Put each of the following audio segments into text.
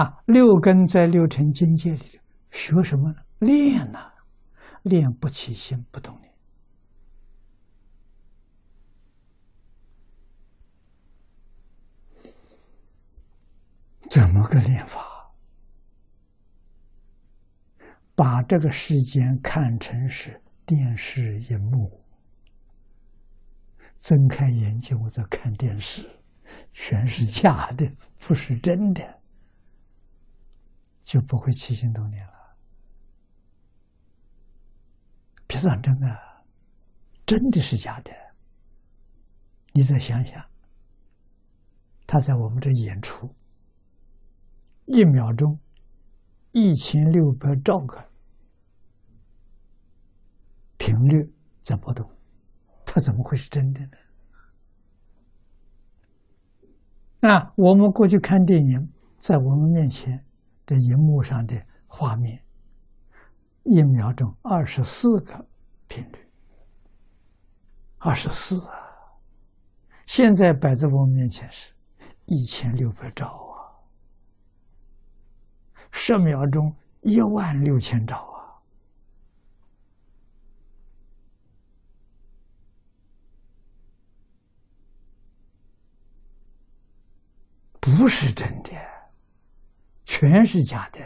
啊，六根在六尘境界里学什么呢？练呐，练不起心不动念。怎么个练法？把这个世间看成是电视荧幕，睁开眼睛我在看电视，全是假的，不是真的，就不会起心动念了。别乱真啊，真的是假的。你再想想，他在我们这演出。一秒钟，一千六百兆个频率在波动，他怎么会是真的呢？那我们过去看电影，在我们面前这荧幕上的画面，一秒钟二十四个频率，二十四啊！现在摆在我们面前是一千六百兆。啊，十秒钟一万六千兆啊！不是真的，全是假的。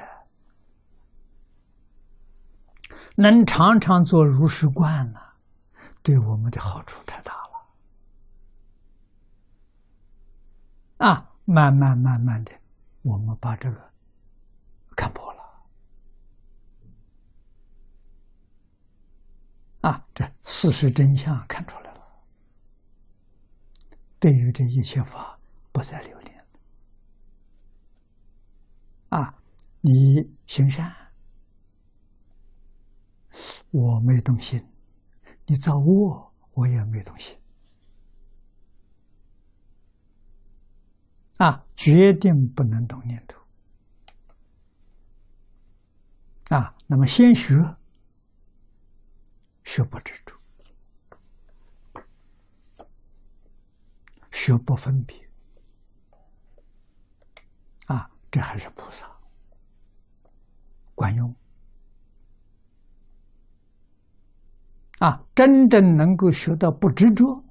能常常做如是观呢，对我们的好处太大了。啊，慢慢慢慢的，我们把这个。看破了啊！这事实真相看出来了。对于这一切法，不再留啊！你行善，我没动心；你造恶，我也没动心。啊，决定不能动念头。啊，那么先学，学不执着，学不分别，啊，这还是菩萨管用。啊，真正能够学到不执着，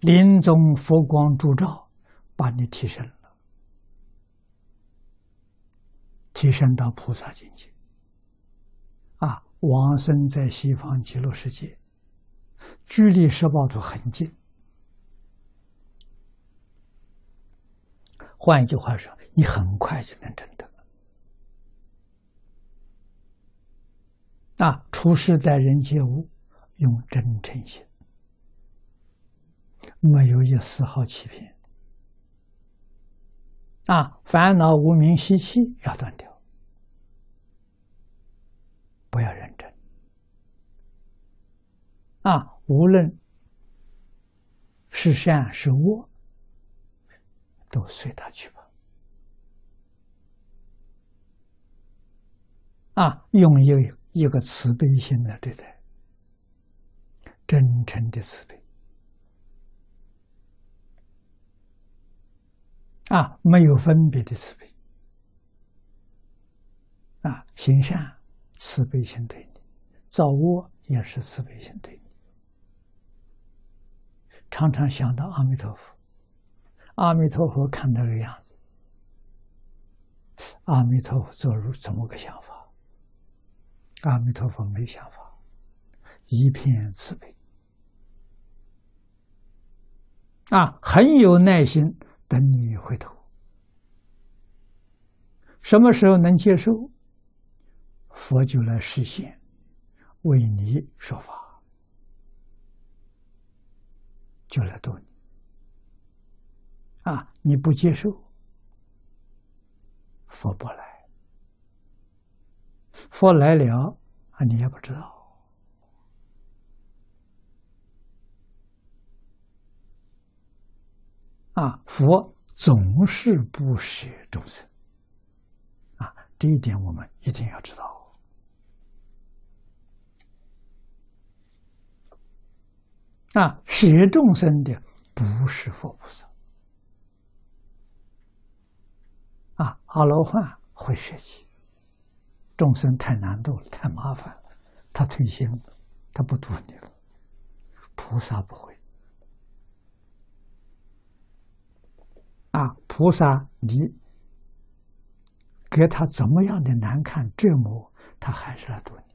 临终佛光烛照，把你提升了。提升到菩萨境界，啊，往生在西方极乐世界，距离十报图很近。换一句话说，你很快就能证得。啊，出世待人接物，用真诚心，没有一丝毫欺骗。啊，烦恼无名习气要断掉。不要认真啊！无论是善是恶，都随他去吧。啊，用一一个慈悲心来对待，真诚的慈悲啊，没有分别的慈悲啊，行善。慈悲心对你，造恶也是慈悲心对你。常常想到阿弥陀佛，阿弥陀佛看到这个样子，阿弥陀佛做如怎么个想法？阿弥陀佛没想法，一片慈悲啊，很有耐心等你回头。什么时候能接受？佛就来实现，为你说法，就来度你。啊，你不接受，佛不来。佛来了，啊，你也不知道。啊，佛总是不舍众生。啊，这一点我们一定要知道。啊，舍众生的不是佛菩萨，阿罗汉会舍弃，众生太难度了，太麻烦了，他退心，他不度你了。菩萨不会。啊，菩萨，你给他怎么样的难堪折磨，他还是来度你。